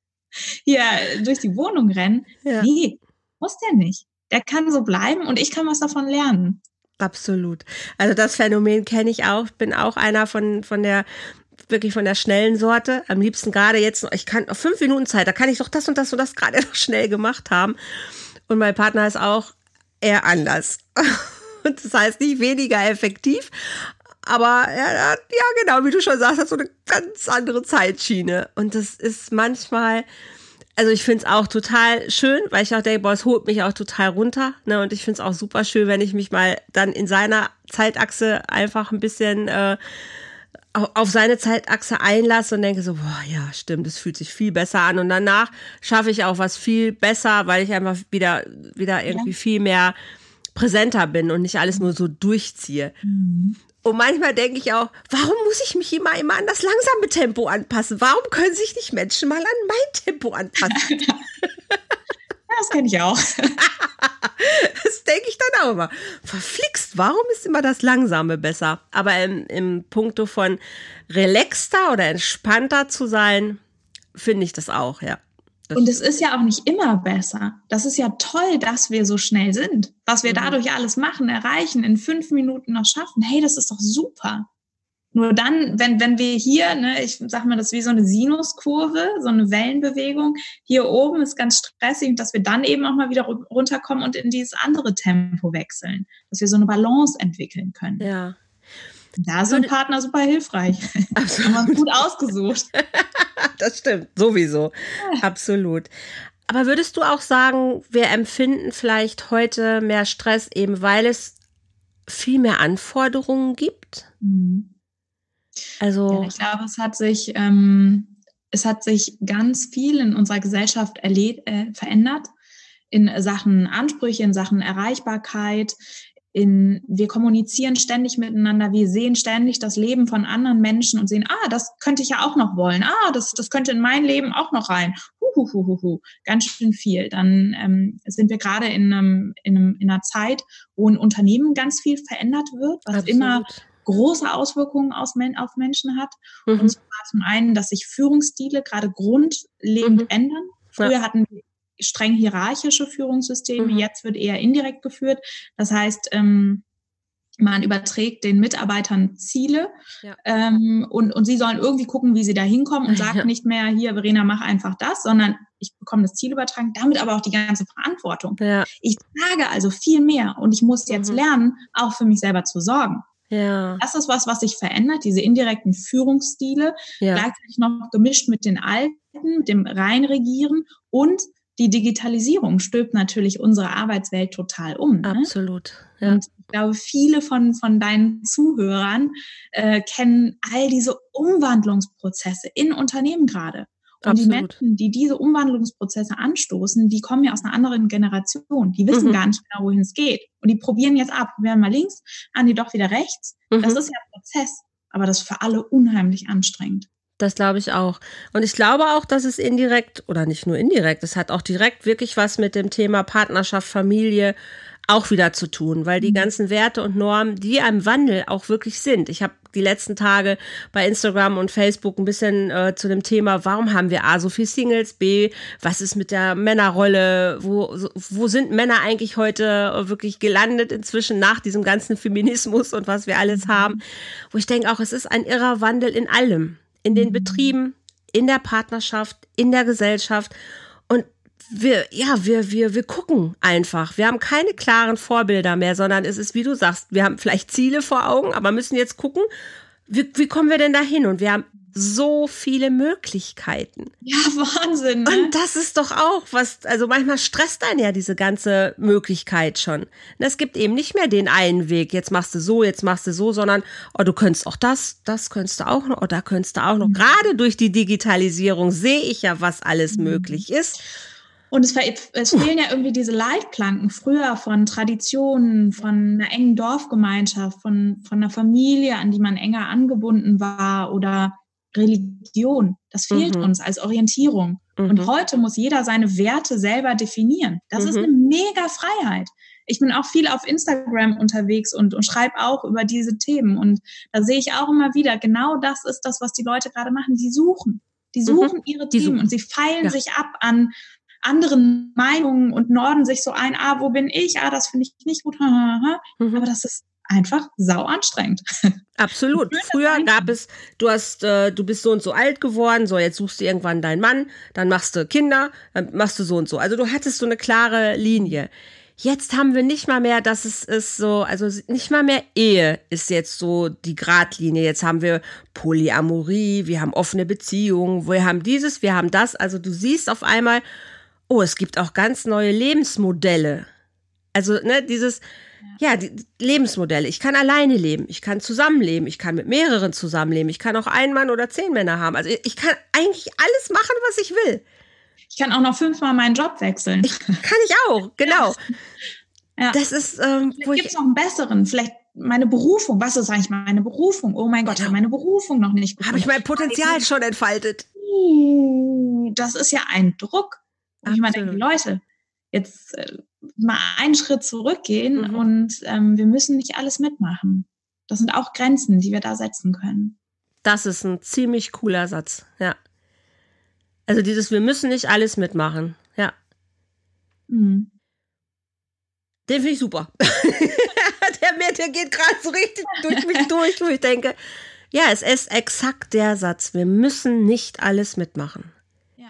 hier durch die Wohnung rennen, ja. nee, muss der nicht. Der kann so bleiben und ich kann was davon lernen. Absolut. Also das Phänomen kenne ich auch. Bin auch einer von, von der wirklich von der schnellen Sorte. Am liebsten gerade jetzt, ich kann noch fünf Minuten Zeit, da kann ich doch das und das und das gerade noch schnell gemacht haben. Und mein Partner ist auch eher anders. Und das heißt nicht weniger effektiv, aber ja, ja, genau, wie du schon sagst, hat so eine ganz andere Zeitschiene. Und das ist manchmal, also ich finde es auch total schön, weil ich auch denke, boah, es holt mich auch total runter. Ne? Und ich finde es auch super schön, wenn ich mich mal dann in seiner Zeitachse einfach ein bisschen äh, auf seine Zeitachse einlasse und denke so, boah, ja, stimmt, es fühlt sich viel besser an. Und danach schaffe ich auch was viel besser, weil ich einfach wieder, wieder irgendwie ja. viel mehr präsenter bin und nicht alles nur so durchziehe. Mhm. Und manchmal denke ich auch, warum muss ich mich immer, immer an das langsame Tempo anpassen? Warum können sich nicht Menschen mal an mein Tempo anpassen? das kenne ich auch. das denke ich dann auch immer. Verflixt, warum ist immer das Langsame besser? Aber im, im Punkto von relaxter oder entspannter zu sein, finde ich das auch, ja. Und es ist ja auch nicht immer besser. Das ist ja toll, dass wir so schnell sind. Was wir mhm. dadurch alles machen, erreichen, in fünf Minuten noch schaffen. Hey, das ist doch super. Nur dann, wenn, wenn wir hier, ne, ich sag mal, das ist wie so eine Sinuskurve, so eine Wellenbewegung, hier oben ist ganz stressig, dass wir dann eben auch mal wieder runterkommen und in dieses andere Tempo wechseln, dass wir so eine Balance entwickeln können. Ja. Da sind Partner super hilfreich. Absolut. Haben wir gut ausgesucht. das stimmt, sowieso. Ja. Absolut. Aber würdest du auch sagen, wir empfinden vielleicht heute mehr Stress, eben weil es viel mehr Anforderungen gibt? Mhm. Also ja, ich glaube, es hat sich ähm, es hat sich ganz viel in unserer Gesellschaft äh, verändert in Sachen Ansprüche, in Sachen Erreichbarkeit. In, wir kommunizieren ständig miteinander, wir sehen ständig das Leben von anderen Menschen und sehen, ah, das könnte ich ja auch noch wollen, ah, das, das könnte in mein Leben auch noch rein. Huhuhuhu, ganz schön viel. Dann ähm, sind wir gerade in, einem, in, einem, in einer Zeit, wo ein Unternehmen ganz viel verändert wird, was Absolut. immer große Auswirkungen auf Menschen hat. Mhm. Und zwar zum einen, dass sich Führungsstile gerade grundlegend mhm. ändern. Früher ja. hatten wir streng hierarchische Führungssysteme, mhm. jetzt wird eher indirekt geführt. Das heißt, ähm, man überträgt den Mitarbeitern Ziele ja. ähm, und, und sie sollen irgendwie gucken, wie sie da hinkommen und sagt ja. nicht mehr, hier, Verena, mach einfach das, sondern ich bekomme das Ziel übertragen, damit aber auch die ganze Verantwortung. Ja. Ich trage also viel mehr und ich muss jetzt mhm. lernen, auch für mich selber zu sorgen. Ja. Das ist was, was sich verändert, diese indirekten Führungsstile, ja. gleichzeitig noch gemischt mit den alten, mit dem Reinregieren und die Digitalisierung stülpt natürlich unsere Arbeitswelt total um. Ne? Absolut. Ja. Und ich glaube, viele von, von deinen Zuhörern äh, kennen all diese Umwandlungsprozesse in Unternehmen gerade. Und Absolut. die Menschen, die diese Umwandlungsprozesse anstoßen, die kommen ja aus einer anderen Generation. Die wissen mhm. gar nicht genau, wohin es geht. Und die probieren jetzt ab, probieren mal links, an die doch wieder rechts. Mhm. Das ist ja ein Prozess, aber das ist für alle unheimlich anstrengend. Das glaube ich auch. Und ich glaube auch, dass es indirekt oder nicht nur indirekt, es hat auch direkt wirklich was mit dem Thema Partnerschaft, Familie, auch wieder zu tun, weil die mhm. ganzen Werte und Normen, die einem Wandel auch wirklich sind. Ich habe die letzten Tage bei Instagram und Facebook ein bisschen äh, zu dem Thema, warum haben wir A so viel Singles, B, was ist mit der Männerrolle, wo, wo sind Männer eigentlich heute wirklich gelandet inzwischen nach diesem ganzen Feminismus und was wir alles mhm. haben, wo ich denke auch, es ist ein irrer Wandel in allem, in den mhm. Betrieben, in der Partnerschaft, in der Gesellschaft und wir, ja, wir, wir, wir gucken einfach. Wir haben keine klaren Vorbilder mehr, sondern es ist, wie du sagst, wir haben vielleicht Ziele vor Augen, aber müssen jetzt gucken, wie, wie kommen wir denn dahin? Und wir haben so viele Möglichkeiten. Ja, Wahnsinn. Ne? Und das ist doch auch was, also manchmal stresst einen ja diese ganze Möglichkeit schon. es gibt eben nicht mehr den einen Weg, jetzt machst du so, jetzt machst du so, sondern, oh, du könntest auch das, das könntest du auch noch, oh, da könntest du auch noch. Mhm. Gerade durch die Digitalisierung sehe ich ja, was alles mhm. möglich ist. Und es, es fehlen ja irgendwie diese Leitplanken früher von Traditionen, von einer engen Dorfgemeinschaft, von, von einer Familie, an die man enger angebunden war oder Religion. Das fehlt mhm. uns als Orientierung. Mhm. Und heute muss jeder seine Werte selber definieren. Das mhm. ist eine mega Freiheit. Ich bin auch viel auf Instagram unterwegs und, und schreibe auch über diese Themen. Und da sehe ich auch immer wieder, genau das ist das, was die Leute gerade machen. Die suchen. Die mhm. suchen ihre die Themen suchen. und sie feilen ja. sich ab an anderen Meinungen und norden sich so ein, ah, wo bin ich? Ah, das finde ich nicht gut. Mhm. Aber das ist einfach sau anstrengend. Absolut. Früher gab es, du hast, äh, du bist so und so alt geworden, so jetzt suchst du irgendwann deinen Mann, dann machst du Kinder, dann machst du so und so. Also du hattest so eine klare Linie. Jetzt haben wir nicht mal mehr, dass es ist so, also nicht mal mehr Ehe ist jetzt so die Gradlinie. Jetzt haben wir Polyamorie, wir haben offene Beziehungen, wir haben dieses, wir haben das. Also du siehst auf einmal, oh, es gibt auch ganz neue Lebensmodelle. Also, ne, dieses, ja, die Lebensmodelle. Ich kann alleine leben, ich kann zusammenleben, ich kann mit mehreren zusammenleben, ich kann auch einen Mann oder zehn Männer haben. Also ich kann eigentlich alles machen, was ich will. Ich kann auch noch fünfmal meinen Job wechseln. Ich, kann ich auch, genau. Ja. Das ist, ähm, Vielleicht gibt es noch einen besseren, vielleicht meine Berufung. Was ist eigentlich meine Berufung? Oh mein Gott, genau. ich habe meine Berufung noch nicht. Habe ich mein Potenzial schon entfaltet? Das ist ja ein Druck. Und ich meine, Leute, jetzt äh, mal einen Schritt zurückgehen mhm. und ähm, wir müssen nicht alles mitmachen. Das sind auch Grenzen, die wir da setzen können. Das ist ein ziemlich cooler Satz, ja. Also dieses, wir müssen nicht alles mitmachen. Ja. Mhm. Den finde ich super. der, mir, der geht gerade so richtig durch mich durch, wo ich denke, ja, es ist exakt der Satz. Wir müssen nicht alles mitmachen. Ja.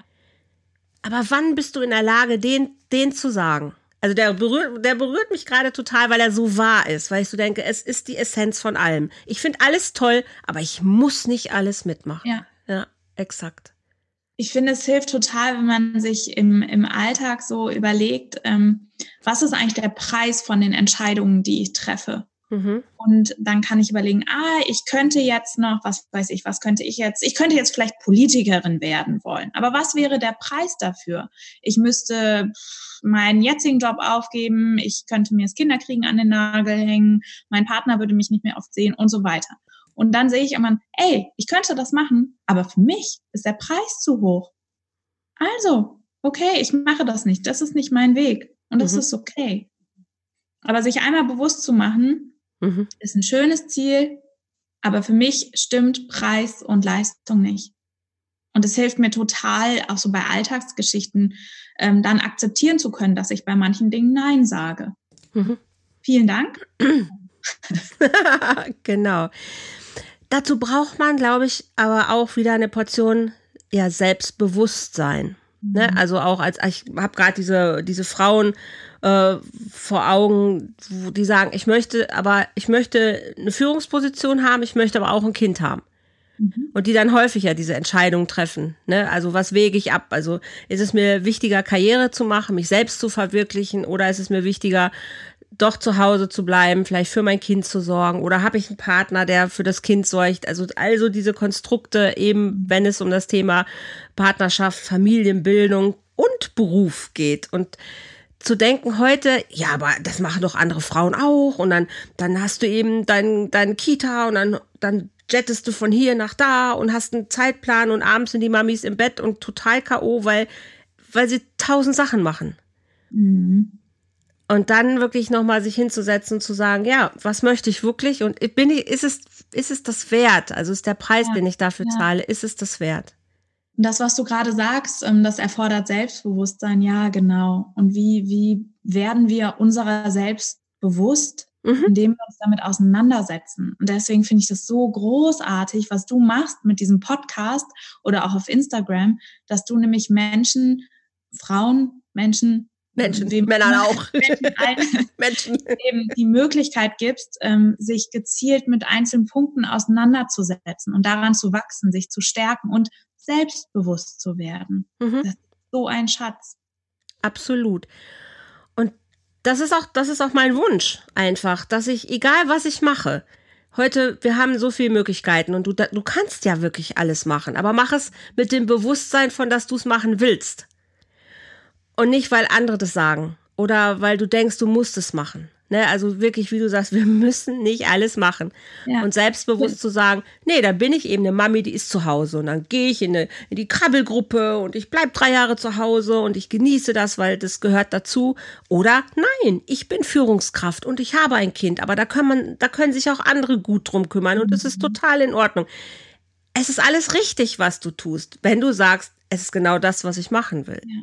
Aber wann bist du in der Lage, den, den zu sagen? Also der berührt, der berührt mich gerade total, weil er so wahr ist, weil ich so denke, es ist die Essenz von allem. Ich finde alles toll, aber ich muss nicht alles mitmachen. Ja. Ja, exakt. Ich finde, es hilft total, wenn man sich im, im Alltag so überlegt, ähm, was ist eigentlich der Preis von den Entscheidungen, die ich treffe? Mhm. Und dann kann ich überlegen, ah, ich könnte jetzt noch, was weiß ich, was könnte ich jetzt, ich könnte jetzt vielleicht Politikerin werden wollen. Aber was wäre der Preis dafür? Ich müsste meinen jetzigen Job aufgeben, ich könnte mir das Kinderkriegen an den Nagel hängen, mein Partner würde mich nicht mehr oft sehen und so weiter. Und dann sehe ich immer, ey, ich könnte das machen, aber für mich ist der Preis zu hoch. Also, okay, ich mache das nicht. Das ist nicht mein Weg. Und das mhm. ist okay. Aber sich einmal bewusst zu machen, Mhm. Ist ein schönes Ziel, aber für mich stimmt Preis und Leistung nicht. Und es hilft mir total, auch so bei Alltagsgeschichten, ähm, dann akzeptieren zu können, dass ich bei manchen Dingen Nein sage. Mhm. Vielen Dank. genau. Dazu braucht man, glaube ich, aber auch wieder eine Portion ja, Selbstbewusstsein. Ne? Mhm. Also auch als ich habe gerade diese, diese Frauen äh, vor Augen, die sagen, ich möchte, aber ich möchte eine Führungsposition haben, ich möchte aber auch ein Kind haben. Mhm. Und die dann häufiger diese Entscheidung treffen. Ne? Also was wege ich ab? Also ist es mir wichtiger, Karriere zu machen, mich selbst zu verwirklichen, oder ist es mir wichtiger, doch zu Hause zu bleiben, vielleicht für mein Kind zu sorgen oder habe ich einen Partner, der für das Kind sorgt. Also also diese Konstrukte eben, wenn es um das Thema Partnerschaft, Familienbildung und Beruf geht und zu denken heute, ja, aber das machen doch andere Frauen auch und dann dann hast du eben dein dein Kita und dann dann jettest du von hier nach da und hast einen Zeitplan und abends sind die Mamis im Bett und total KO, weil weil sie tausend Sachen machen. Mhm. Und dann wirklich nochmal sich hinzusetzen und zu sagen, ja, was möchte ich wirklich? Und bin ich, ist es, ist es das wert? Also ist der Preis, ja, den ich dafür ja. zahle, ist es das wert? Und das, was du gerade sagst, ähm, das erfordert Selbstbewusstsein, ja, genau. Und wie, wie werden wir unserer selbst bewusst, mhm. indem wir uns damit auseinandersetzen? Und deswegen finde ich das so großartig, was du machst mit diesem Podcast oder auch auf Instagram, dass du nämlich Menschen, Frauen, Menschen Menschen, dem Männern auch. Menschen, Menschen. eben die Möglichkeit gibst, ähm, sich gezielt mit einzelnen Punkten auseinanderzusetzen und daran zu wachsen, sich zu stärken und selbstbewusst zu werden. Mhm. Das ist so ein Schatz. Absolut. Und das ist auch, das ist auch mein Wunsch einfach, dass ich, egal was ich mache, heute, wir haben so viele Möglichkeiten und du, du kannst ja wirklich alles machen, aber mach es mit dem Bewusstsein von, dass du es machen willst. Und nicht, weil andere das sagen oder weil du denkst, du musst es machen. Ne, also wirklich, wie du sagst, wir müssen nicht alles machen. Ja. Und selbstbewusst ja. zu sagen, nee, da bin ich eben eine Mami, die ist zu Hause. Und dann gehe ich in, eine, in die Krabbelgruppe und ich bleib drei Jahre zu Hause und ich genieße das, weil das gehört dazu. Oder nein, ich bin Führungskraft und ich habe ein Kind, aber da können man, da können sich auch andere gut drum kümmern und ist mhm. total in Ordnung. Es ist alles richtig, was du tust, wenn du sagst, es ist genau das, was ich machen will. Ja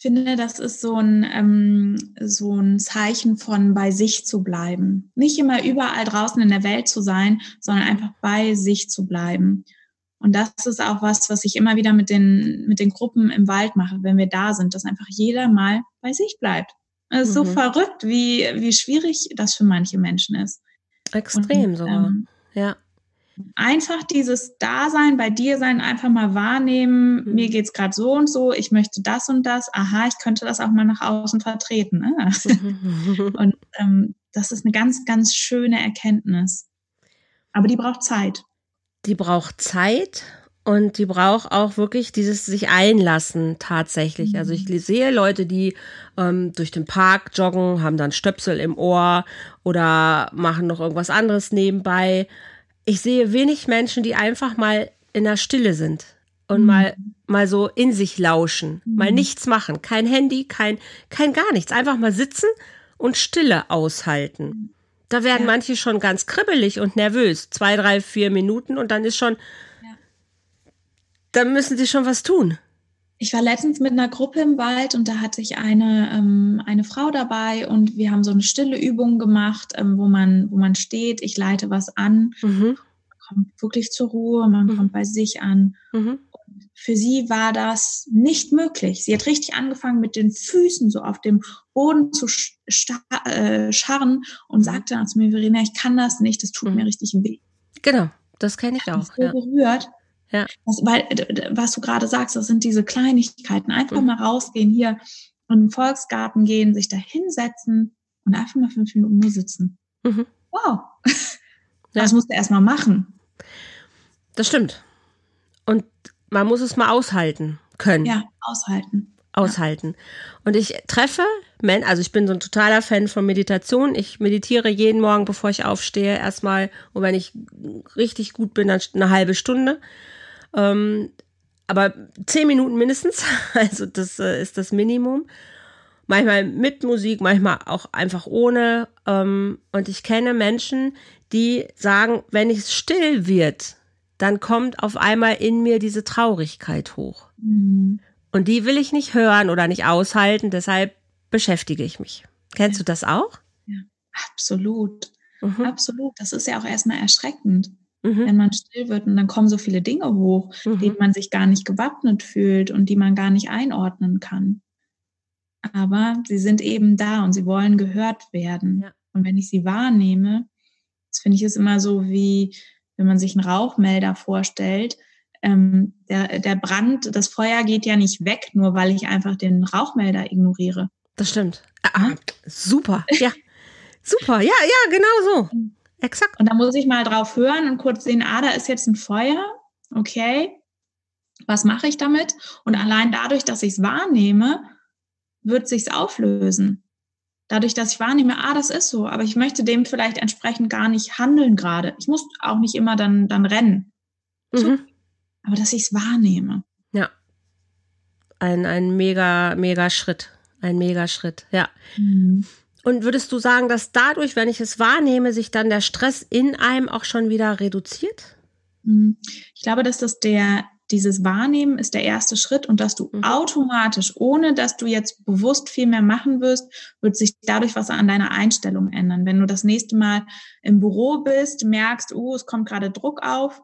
finde, das ist so ein, ähm, so ein Zeichen von bei sich zu bleiben. Nicht immer überall draußen in der Welt zu sein, sondern einfach bei sich zu bleiben. Und das ist auch was, was ich immer wieder mit den, mit den Gruppen im Wald mache, wenn wir da sind, dass einfach jeder mal bei sich bleibt. Es ist mhm. so verrückt, wie, wie schwierig das für manche Menschen ist. Extrem Und, sogar. Ähm, ja einfach dieses Dasein bei dir sein, einfach mal wahrnehmen, mhm. mir geht's gerade so und so, ich möchte das und das, aha, ich könnte das auch mal nach außen vertreten. Ne? und ähm, das ist eine ganz, ganz schöne Erkenntnis. Aber die braucht Zeit. Die braucht Zeit und die braucht auch wirklich dieses sich einlassen tatsächlich. Also ich mhm. sehe Leute, die ähm, durch den Park joggen, haben dann Stöpsel im Ohr oder machen noch irgendwas anderes nebenbei ich sehe wenig Menschen, die einfach mal in der Stille sind und mhm. mal mal so in sich lauschen, mhm. mal nichts machen, kein Handy, kein kein gar nichts, einfach mal sitzen und Stille aushalten. Da werden ja. manche schon ganz kribbelig und nervös, zwei, drei, vier Minuten und dann ist schon dann müssen sie schon was tun. Ich war letztens mit einer Gruppe im Wald und da hatte ich eine, ähm, eine Frau dabei und wir haben so eine stille Übung gemacht, ähm, wo, man, wo man steht, ich leite was an, mhm. man kommt wirklich zur Ruhe, man mhm. kommt bei sich an. Mhm. Für sie war das nicht möglich. Sie hat richtig angefangen, mit den Füßen so auf dem Boden zu äh, scharren und mhm. sagte dann zu mir, Verena, ich kann das nicht, das tut mir mhm. richtig weh. Genau, das kenne ich auch. So ja. berührt. Ja. Das, weil, was du gerade sagst, das sind diese Kleinigkeiten. Einfach mhm. mal rausgehen, hier in den Volksgarten gehen, sich da hinsetzen und einfach mal fünf Minuten nur sitzen. Mhm. Wow. Ja. Das musst du erst mal machen. Das stimmt. Und man muss es mal aushalten können. Ja, aushalten. Aushalten. Ja. Und ich treffe, also ich bin so ein totaler Fan von Meditation. Ich meditiere jeden Morgen, bevor ich aufstehe, erstmal, und wenn ich richtig gut bin, dann eine halbe Stunde. Ähm, aber zehn Minuten mindestens, also das äh, ist das Minimum. Manchmal mit Musik, manchmal auch einfach ohne. Ähm, und ich kenne Menschen, die sagen, wenn es still wird, dann kommt auf einmal in mir diese Traurigkeit hoch. Mhm. Und die will ich nicht hören oder nicht aushalten, deshalb beschäftige ich mich. Kennst ja. du das auch? Ja, absolut. Mhm. Absolut. Das ist ja auch erstmal erschreckend mhm. wenn man still wird und dann kommen so viele Dinge hoch, mhm. denen man sich gar nicht gewappnet fühlt und die man gar nicht einordnen kann. Aber sie sind eben da und sie wollen gehört werden. Ja. Und wenn ich sie wahrnehme, das finde ich ist immer so wie, wenn man sich einen Rauchmelder vorstellt, ähm, der, der Brand, das Feuer geht ja nicht weg, nur weil ich einfach den Rauchmelder ignoriere. Das stimmt. Ah, super. Ja. Super. Ja, ja, genau so. Exakt. Und da muss ich mal drauf hören und kurz sehen, ah, da ist jetzt ein Feuer. Okay. Was mache ich damit? Und allein dadurch, dass ich es wahrnehme, wird sich's auflösen. Dadurch, dass ich wahrnehme, ah, das ist so, aber ich möchte dem vielleicht entsprechend gar nicht handeln gerade. Ich muss auch nicht immer dann, dann rennen. So. Mhm. Aber dass ich es wahrnehme. Ja. Ein, ein mega, mega Schritt. Ein mega Schritt, ja. Mhm. Und würdest du sagen, dass dadurch, wenn ich es wahrnehme, sich dann der Stress in einem auch schon wieder reduziert? Mhm. Ich glaube, dass das der, dieses Wahrnehmen ist der erste Schritt und dass du mhm. automatisch, ohne dass du jetzt bewusst viel mehr machen wirst, wird sich dadurch was an deiner Einstellung ändern. Wenn du das nächste Mal im Büro bist, merkst, uh, es kommt gerade Druck auf,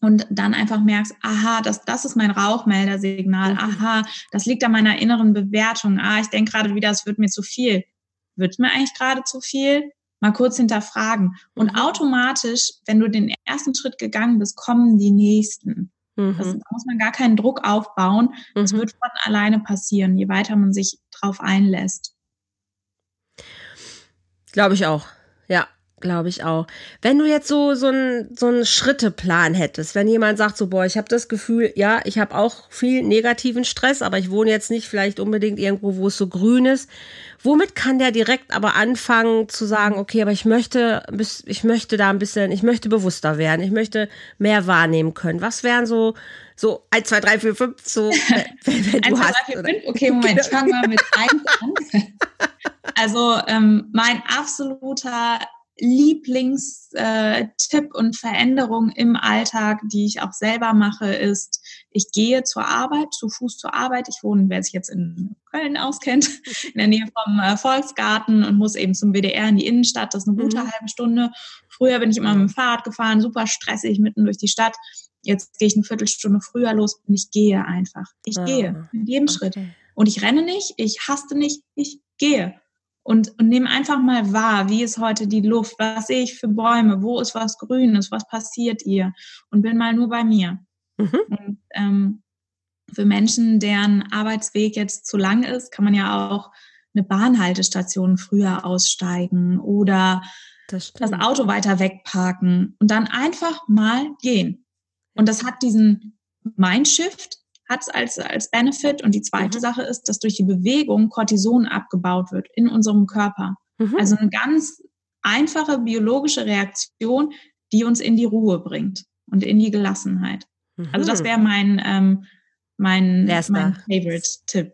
und dann einfach merkst, aha, das, das ist mein Rauchmeldersignal, mhm. aha, das liegt an meiner inneren Bewertung, ah, ich denke gerade wieder, es wird mir zu viel wird mir eigentlich gerade zu viel? Mal kurz hinterfragen. Und mhm. automatisch, wenn du den ersten Schritt gegangen bist, kommen die nächsten. Mhm. Das, da muss man gar keinen Druck aufbauen. Es mhm. wird von alleine passieren, je weiter man sich drauf einlässt. Glaube ich auch. Ja. Glaube ich auch. Wenn du jetzt so so einen so einen Schritteplan hättest, wenn jemand sagt so boah, ich habe das Gefühl, ja, ich habe auch viel negativen Stress, aber ich wohne jetzt nicht vielleicht unbedingt irgendwo, wo es so grün ist. Womit kann der direkt aber anfangen zu sagen, okay, aber ich möchte ich möchte da ein bisschen, ich möchte bewusster werden, ich möchte mehr wahrnehmen können. Was wären so so 1 2 3 4 5 so wenn, wenn du 1, 2, 3, 4, 5. Okay, Moment, ich fange mal mit 1 an. Also ähm, mein absoluter Lieblingstipp äh, und Veränderung im Alltag, die ich auch selber mache, ist, ich gehe zur Arbeit, zu Fuß zur Arbeit. Ich wohne, wer sich jetzt in Köln auskennt, in der Nähe vom äh, Volksgarten und muss eben zum WDR in die Innenstadt. Das ist eine gute mhm. halbe Stunde. Früher bin ich immer mit dem Fahrrad gefahren, super stressig mitten durch die Stadt. Jetzt gehe ich eine Viertelstunde früher los und ich gehe einfach. Ich ah, gehe in jedem okay. Schritt. Und ich renne nicht, ich haste nicht, ich gehe und, und nehme einfach mal wahr, wie ist heute die Luft, was sehe ich für Bäume, wo ist was Grünes, was passiert ihr und bin mal nur bei mir. Mhm. Und, ähm, für Menschen, deren Arbeitsweg jetzt zu lang ist, kann man ja auch eine Bahnhaltestation früher aussteigen oder das, das Auto weiter wegparken und dann einfach mal gehen. Und das hat diesen Mindshift, hat es als, als Benefit. Und die zweite mhm. Sache ist, dass durch die Bewegung Cortison abgebaut wird in unserem Körper. Mhm. Also eine ganz einfache biologische Reaktion, die uns in die Ruhe bringt und in die Gelassenheit. Mhm. Also das mhm. wäre mein, ähm, mein, mein Favorite-Tipp.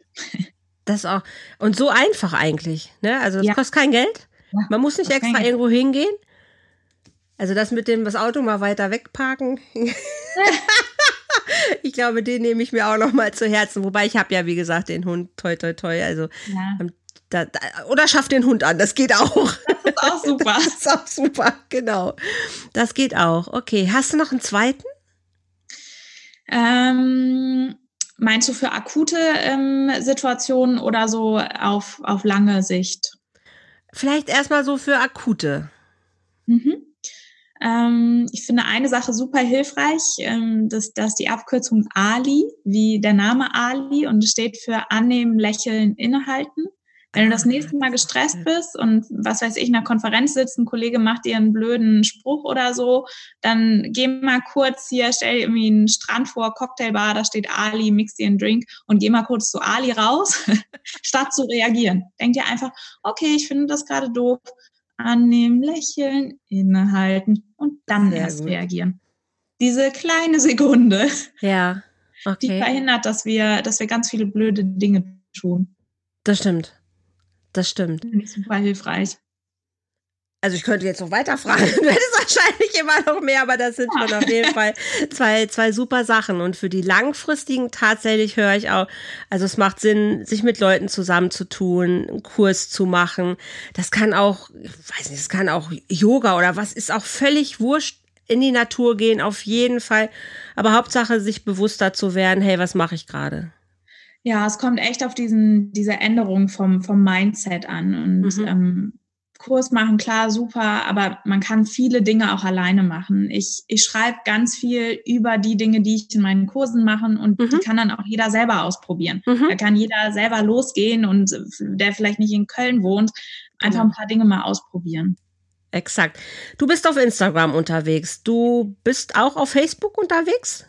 Das auch. Und so einfach eigentlich. Ne? Also das ja. kostet kein Geld. Ja, Man muss nicht extra irgendwo hingehen. Also das mit dem das Auto mal weiter wegparken. ich glaube, den nehme ich mir auch noch mal zu Herzen. Wobei ich habe ja, wie gesagt, den Hund, toi, toi, toi. Also, ja. Ähm, da, da, oder schaff den Hund an, das geht auch. Das ist auch super. Das ist auch super, genau. Das geht auch. Okay, hast du noch einen zweiten? Ähm, meinst du für akute ähm, Situationen oder so auf, auf lange Sicht? Vielleicht erstmal so für akute. Mhm. Ähm, ich finde eine Sache super hilfreich, ähm, dass, dass die Abkürzung Ali, wie der Name Ali, und steht für annehmen, lächeln, innehalten. Wenn du das nächste Mal gestresst bist und was weiß ich, in einer Konferenz sitzt, ein Kollege macht dir einen blöden Spruch oder so, dann geh mal kurz hier, stell dir irgendwie einen Strand vor, Cocktailbar, da steht Ali, mix dir einen Drink und geh mal kurz zu Ali raus, statt zu reagieren. Denk dir einfach, okay, ich finde das gerade doof, annehmen, lächeln, innehalten und dann Sehr erst gut. reagieren. Diese kleine Sekunde, ja, okay. die verhindert, dass wir, dass wir ganz viele blöde Dinge tun. Das stimmt. Das stimmt. Ich super hilfreich. Also ich könnte jetzt noch weiter fragen, du hättest wahrscheinlich immer noch mehr, aber das sind schon auf jeden Fall zwei, zwei super Sachen. Und für die langfristigen tatsächlich höre ich auch, also es macht Sinn, sich mit Leuten zusammenzutun, einen Kurs zu machen. Das kann auch, ich weiß nicht, das kann auch Yoga oder was, ist auch völlig wurscht in die Natur gehen, auf jeden Fall. Aber Hauptsache, sich bewusster zu werden, hey, was mache ich gerade? Ja, es kommt echt auf diesen, diese Änderung vom, vom Mindset an. Und mhm. ähm, Kurs machen, klar, super, aber man kann viele Dinge auch alleine machen. Ich, ich schreibe ganz viel über die Dinge, die ich in meinen Kursen mache und mhm. die kann dann auch jeder selber ausprobieren. Mhm. Da kann jeder selber losgehen und der vielleicht nicht in Köln wohnt, einfach ein paar Dinge mal ausprobieren. Exakt. Du bist auf Instagram unterwegs. Du bist auch auf Facebook unterwegs?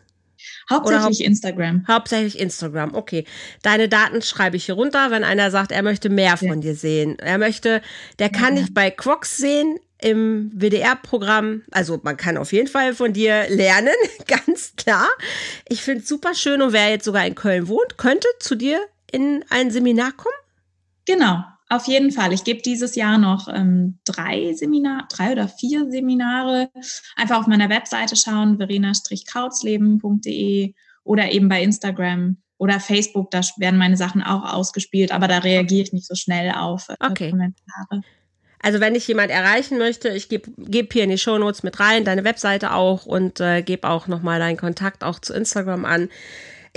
Hauptsächlich hau Instagram. Hauptsächlich Instagram, okay. Deine Daten schreibe ich hier runter, wenn einer sagt, er möchte mehr von dir sehen. Er möchte, der kann ja. dich bei Crocs sehen im WDR-Programm. Also man kann auf jeden Fall von dir lernen, ganz klar. Ich finde es super schön und wer jetzt sogar in Köln wohnt, könnte zu dir in ein Seminar kommen? Genau, auf jeden Fall. Ich gebe dieses Jahr noch ähm, drei Seminare, drei oder vier Seminare. Einfach auf meiner Webseite schauen, verena-krautsleben.de oder eben bei Instagram oder Facebook. Da werden meine Sachen auch ausgespielt, aber da reagiere ich nicht so schnell auf äh, okay. Kommentare. Also wenn ich jemand erreichen möchte, ich gebe geb hier in die Shownotes mit rein, deine Webseite auch und äh, gebe auch nochmal deinen Kontakt auch zu Instagram an.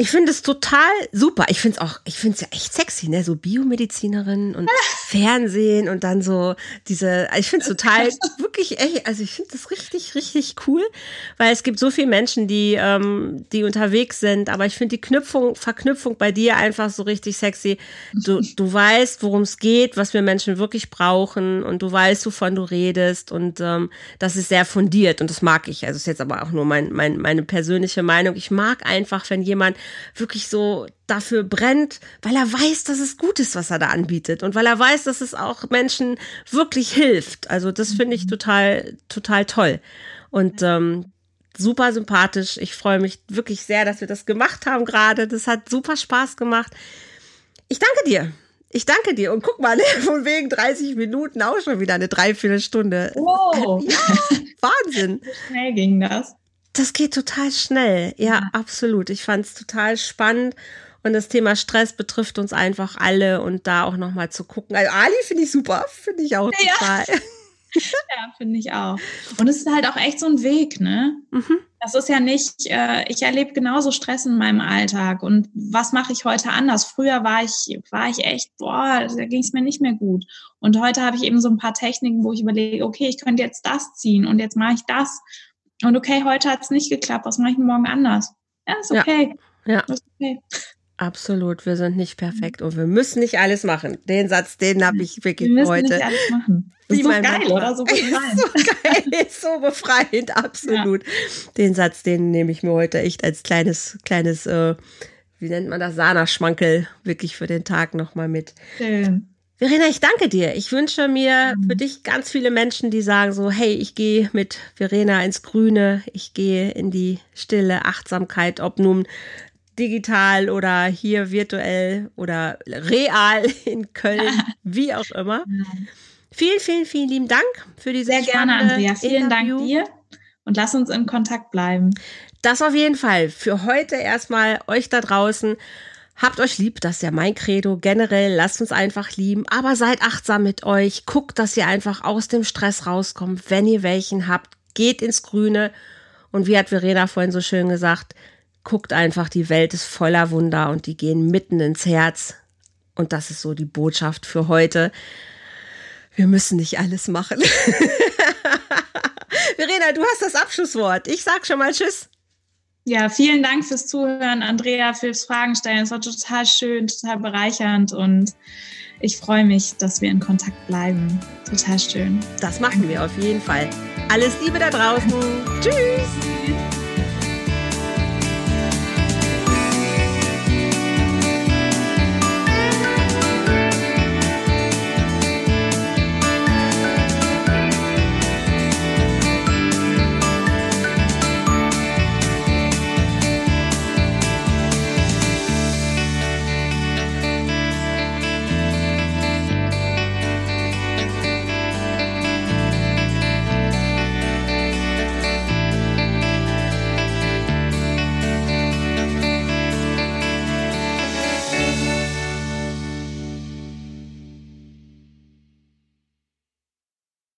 Ich finde es total super. Ich finde es auch, ich finde es ja echt sexy, ne? So Biomedizinerin und Fernsehen und dann so diese, ich finde es total, wirklich, ey, also ich finde das richtig, richtig cool, weil es gibt so viele Menschen, die, ähm, die unterwegs sind, aber ich finde die Knüpfung, Verknüpfung bei dir einfach so richtig sexy. Du, du weißt, worum es geht, was wir Menschen wirklich brauchen und du weißt, wovon du redest und ähm, das ist sehr fundiert und das mag ich. Also ist jetzt aber auch nur mein, mein, meine persönliche Meinung. Ich mag einfach, wenn jemand wirklich so dafür brennt, weil er weiß, dass es gut ist, was er da anbietet und weil er weiß, dass es auch Menschen wirklich hilft. Also das finde ich mhm. total, total toll. Und ähm, super sympathisch. Ich freue mich wirklich sehr, dass wir das gemacht haben gerade. Das hat super Spaß gemacht. Ich danke dir. Ich danke dir. Und guck mal, von wegen 30 Minuten auch schon wieder eine Dreiviertelstunde. Wow. Ja, Wahnsinn. So schnell ging das. Das geht total schnell. Ja, ja. absolut. Ich fand es total spannend. Und das Thema Stress betrifft uns einfach alle und da auch nochmal zu gucken. Also Ali finde ich super, finde ich auch ja. total. Ja, finde ich auch. Und es ist halt auch echt so ein Weg, ne? Mhm. Das ist ja nicht, äh, ich erlebe genauso Stress in meinem Alltag. Und was mache ich heute anders? Früher war ich, war ich echt, boah, da ging es mir nicht mehr gut. Und heute habe ich eben so ein paar Techniken, wo ich überlege, okay, ich könnte jetzt das ziehen und jetzt mache ich das. Und okay, heute hat es nicht geklappt, was mache ich morgen anders? Ja, ist okay. Ja. ja. Ist okay. Absolut, wir sind nicht perfekt und wir müssen nicht alles machen. Den Satz, den habe ich wirklich wir heute. Nicht alles machen. Ist so geil, Mann. oder? So befreiend. so geil, so befreiend, absolut. Ja. Den Satz, den nehme ich mir heute echt als kleines, kleines, äh, wie nennt man das, Sana-Schmankel wirklich für den Tag nochmal mit. Schön. Verena, ich danke dir. Ich wünsche mir für dich ganz viele Menschen, die sagen so, hey, ich gehe mit Verena ins Grüne, ich gehe in die stille Achtsamkeit, ob nun digital oder hier virtuell oder real in Köln, wie auch immer. Vielen, vielen, vielen lieben Dank für diese Sehr gerne, Andrea. Vielen Interview. Dank dir und lass uns in Kontakt bleiben. Das auf jeden Fall. Für heute erstmal euch da draußen. Habt euch lieb, das ist ja mein Credo. Generell lasst uns einfach lieben, aber seid achtsam mit euch. Guckt, dass ihr einfach aus dem Stress rauskommt, wenn ihr welchen habt. Geht ins Grüne. Und wie hat Verena vorhin so schön gesagt, guckt einfach, die Welt ist voller Wunder und die gehen mitten ins Herz. Und das ist so die Botschaft für heute. Wir müssen nicht alles machen. Verena, du hast das Abschlusswort. Ich sag schon mal Tschüss. Ja, vielen Dank fürs Zuhören, Andrea, fürs Fragen stellen. Es war total schön, total bereichernd und ich freue mich, dass wir in Kontakt bleiben. Total schön. Das machen wir auf jeden Fall. Alles Liebe da draußen. Tschüss.